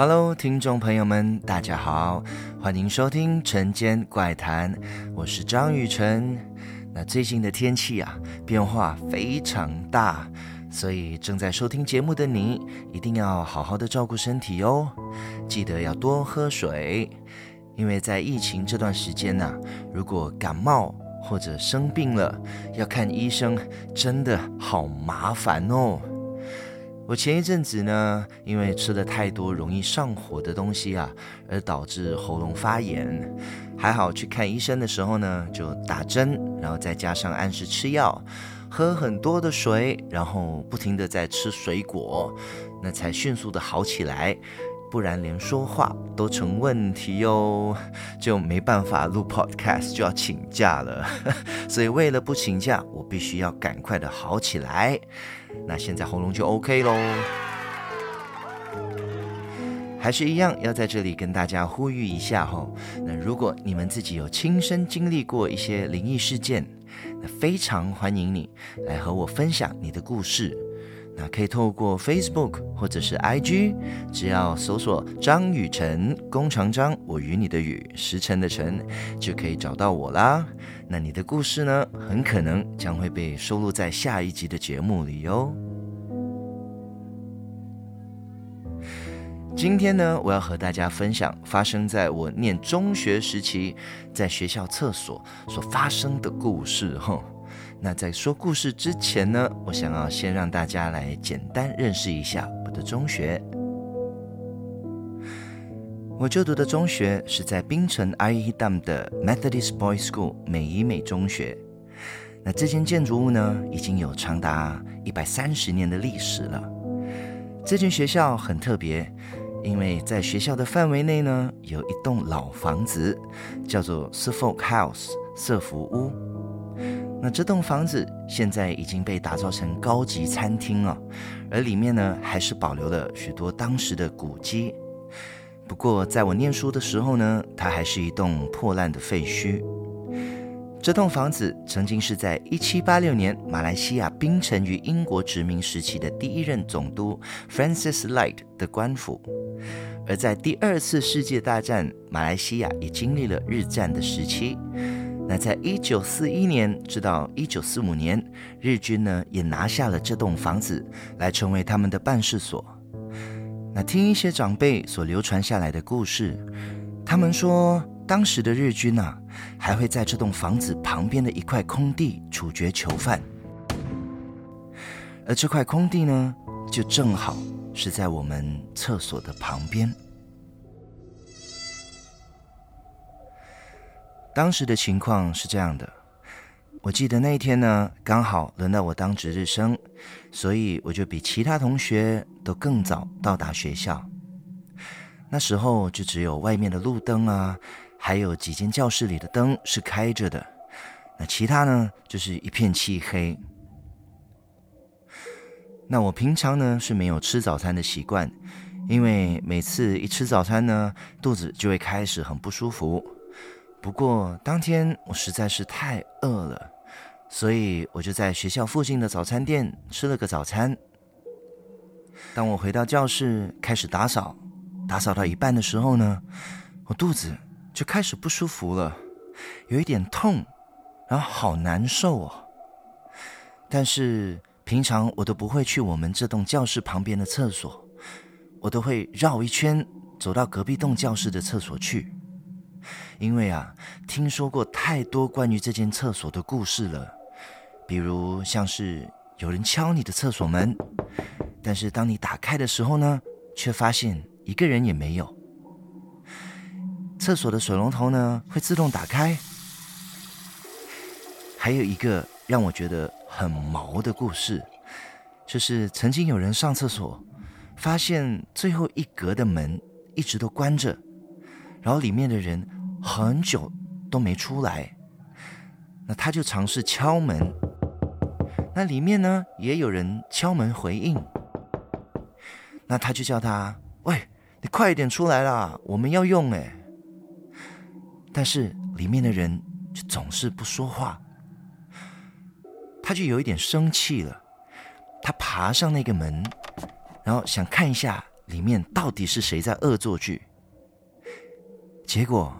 Hello，听众朋友们，大家好，欢迎收听《晨间怪谈》，我是张雨辰。那最近的天气啊，变化非常大，所以正在收听节目的你，一定要好好的照顾身体哦，记得要多喝水，因为在疫情这段时间呢、啊，如果感冒或者生病了，要看医生，真的好麻烦哦。我前一阵子呢，因为吃了太多容易上火的东西啊，而导致喉咙发炎。还好去看医生的时候呢，就打针，然后再加上按时吃药，喝很多的水，然后不停的在吃水果，那才迅速的好起来。不然连说话都成问题哟，就没办法录 podcast，就要请假了。所以为了不请假，我必须要赶快的好起来。那现在喉咙就 OK 喽，还是一样要在这里跟大家呼吁一下哈。那如果你们自己有亲身经历过一些灵异事件，那非常欢迎你来和我分享你的故事。那可以透过 Facebook 或者是 IG，只要搜索张雨辰，弓长张，我与你的雨，时辰的辰，就可以找到我啦。那你的故事呢，很可能将会被收录在下一集的节目里哟。今天呢，我要和大家分享发生在我念中学时期，在学校厕所所发生的故事哈。那在说故事之前呢，我想要先让大家来简单认识一下我的中学。我就读的中学是在槟城阿伊淡的 Methodist Boys School 美以美中学。那这间建筑物呢，已经有长达一百三十年的历史了。这间学校很特别，因为在学校的范围内呢，有一栋老房子，叫做 Suffolk House 瑟福屋。那这栋房子现在已经被打造成高级餐厅了，而里面呢，还是保留了许多当时的古迹。不过在我念书的时候呢，它还是一栋破烂的废墟。这栋房子曾经是在1786年马来西亚槟城于英国殖民时期的第一任总督 Francis Light 的官府，而在第二次世界大战，马来西亚也经历了日战的时期。那在一九四一年直到一九四五年，日军呢也拿下了这栋房子，来成为他们的办事所。那听一些长辈所流传下来的故事，他们说当时的日军啊，还会在这栋房子旁边的一块空地处决囚犯，而这块空地呢，就正好是在我们厕所的旁边。当时的情况是这样的，我记得那一天呢，刚好轮到我当值日生，所以我就比其他同学都更早到达学校。那时候就只有外面的路灯啊，还有几间教室里的灯是开着的，那其他呢就是一片漆黑。那我平常呢是没有吃早餐的习惯，因为每次一吃早餐呢，肚子就会开始很不舒服。不过当天我实在是太饿了，所以我就在学校附近的早餐店吃了个早餐。当我回到教室开始打扫，打扫到一半的时候呢，我肚子就开始不舒服了，有一点痛，然后好难受哦。但是平常我都不会去我们这栋教室旁边的厕所，我都会绕一圈走到隔壁栋教室的厕所去。因为啊，听说过太多关于这间厕所的故事了，比如像是有人敲你的厕所门，但是当你打开的时候呢，却发现一个人也没有。厕所的水龙头呢，会自动打开。还有一个让我觉得很毛的故事，就是曾经有人上厕所，发现最后一格的门一直都关着，然后里面的人。很久都没出来，那他就尝试敲门，那里面呢也有人敲门回应，那他就叫他：“喂，你快一点出来啦，我们要用哎。”但是里面的人就总是不说话，他就有一点生气了，他爬上那个门，然后想看一下里面到底是谁在恶作剧。结果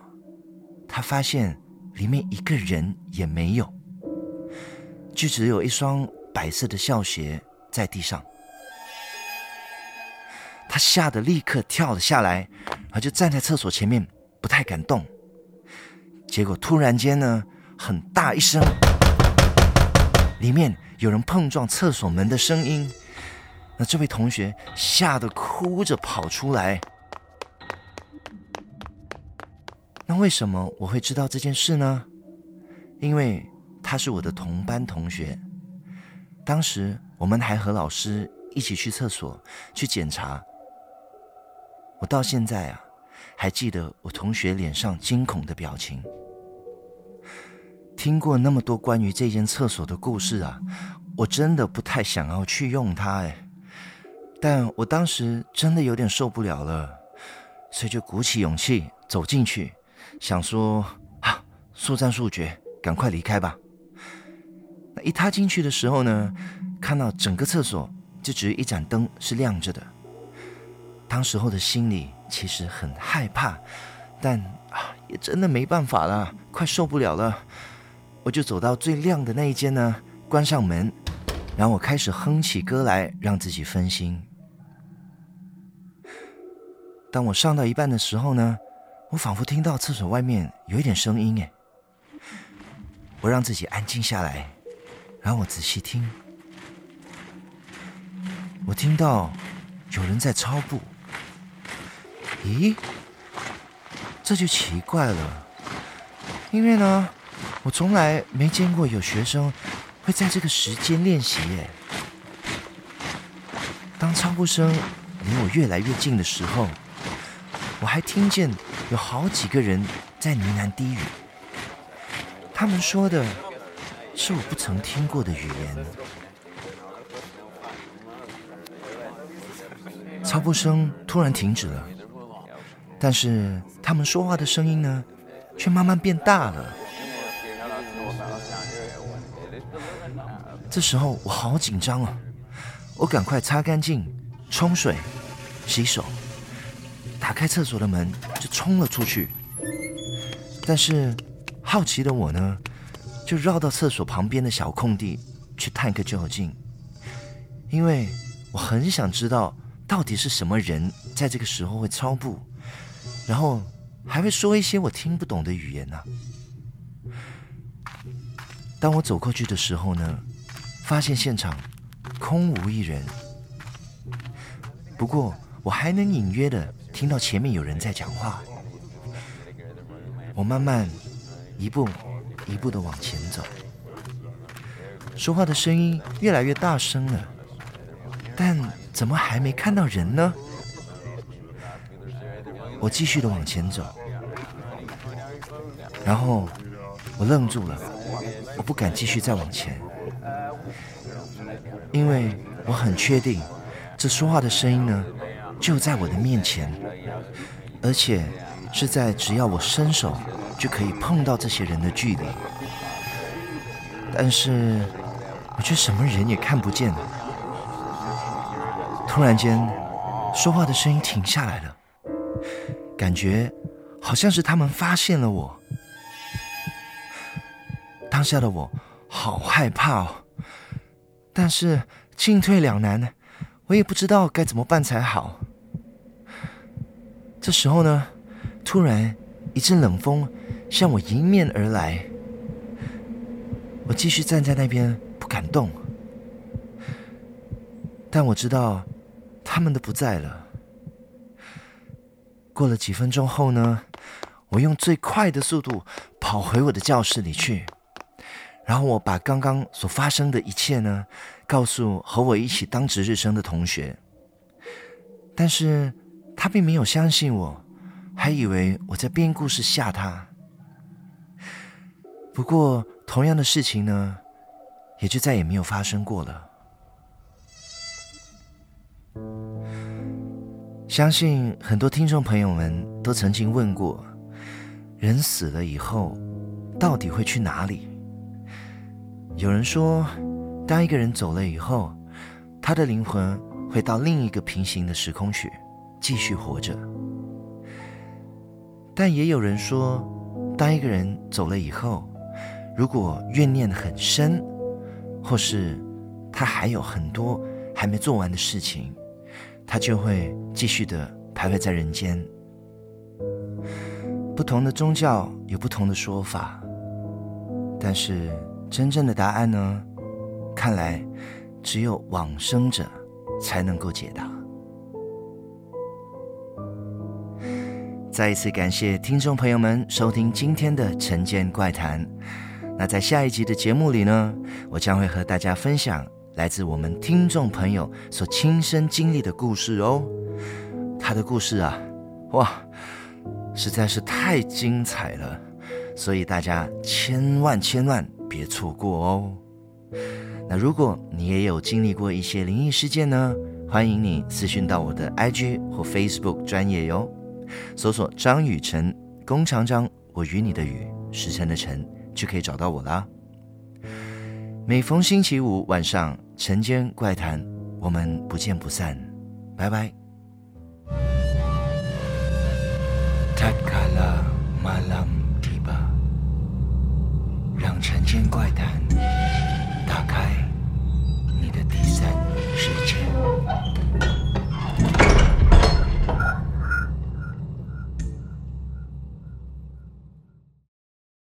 他发现里面一个人也没有，就只有一双白色的校鞋在地上。他吓得立刻跳了下来，然后就站在厕所前面，不太敢动。结果突然间呢，很大一声，里面有人碰撞厕所门的声音。那这位同学吓得哭着跑出来。那为什么我会知道这件事呢？因为他是我的同班同学。当时我们还和老师一起去厕所去检查。我到现在啊，还记得我同学脸上惊恐的表情。听过那么多关于这间厕所的故事啊，我真的不太想要去用它哎。但我当时真的有点受不了了，所以就鼓起勇气走进去，想说啊，速战速决，赶快离开吧。那一踏进去的时候呢，看到整个厕所就只有一盏灯是亮着的。当时候的心里其实很害怕，但啊，也真的没办法了，快受不了了。我就走到最亮的那一间呢，关上门，然后我开始哼起歌来，让自己分心。当我上到一半的时候呢，我仿佛听到厕所外面有一点声音，哎，我让自己安静下来，然后我仔细听，我听到有人在操步。咦，这就奇怪了，因为呢，我从来没见过有学生会在这个时间练习耶。当操步声离我越来越近的时候，我还听见有好几个人在呢喃低语，他们说的是我不曾听过的语言。操步声突然停止了。但是他们说话的声音呢，却慢慢变大了。这时候我好紧张啊！我赶快擦干净、冲水、洗手，开厕所的门就冲了出去。但是好奇的我呢，就绕到厕所旁边的小空地去探个究竟，因为我很想知道到底是什么人在这个时候会超步。然后还会说一些我听不懂的语言呢。当我走过去的时候呢，发现现场空无一人。不过我还能隐约的听到前面有人在讲话。我慢慢一步一步的往前走，说话的声音越来越大声了，但怎么还没看到人呢？我继续的往前走，然后我愣住了，我不敢继续再往前，因为我很确定，这说话的声音呢，就在我的面前，而且是在只要我伸手就可以碰到这些人的距离，但是我却什么人也看不见。突然间，说话的声音停下来了。感觉好像是他们发现了我，当下的我好害怕哦，但是进退两难，我也不知道该怎么办才好。这时候呢，突然一阵冷风向我迎面而来，我继续站在那边不敢动，但我知道他们都不在了。过了几分钟后呢，我用最快的速度跑回我的教室里去，然后我把刚刚所发生的一切呢，告诉和我一起当值日生的同学，但是他并没有相信我，还以为我在编故事吓他。不过同样的事情呢，也就再也没有发生过了。相信很多听众朋友们都曾经问过：人死了以后，到底会去哪里？有人说，当一个人走了以后，他的灵魂会到另一个平行的时空去，继续活着。但也有人说，当一个人走了以后，如果怨念很深，或是他还有很多还没做完的事情，他就会继续的徘徊在人间。不同的宗教有不同的说法，但是真正的答案呢？看来只有往生者才能够解答。再一次感谢听众朋友们收听今天的《晨间怪谈》。那在下一集的节目里呢，我将会和大家分享来自我们听众朋友所亲身经历的故事哦。他的故事啊，哇！实在是太精彩了，所以大家千万千万别错过哦。那如果你也有经历过一些灵异事件呢，欢迎你私讯到我的 IG 或 Facebook 专业哟，搜索“张雨晨”“弓长张”“我与你的雨”“时辰的辰”，就可以找到我啦。每逢星期五晚上，《晨间怪谈》，我们不见不散。拜拜。让《晨间怪谈》打开你的第三。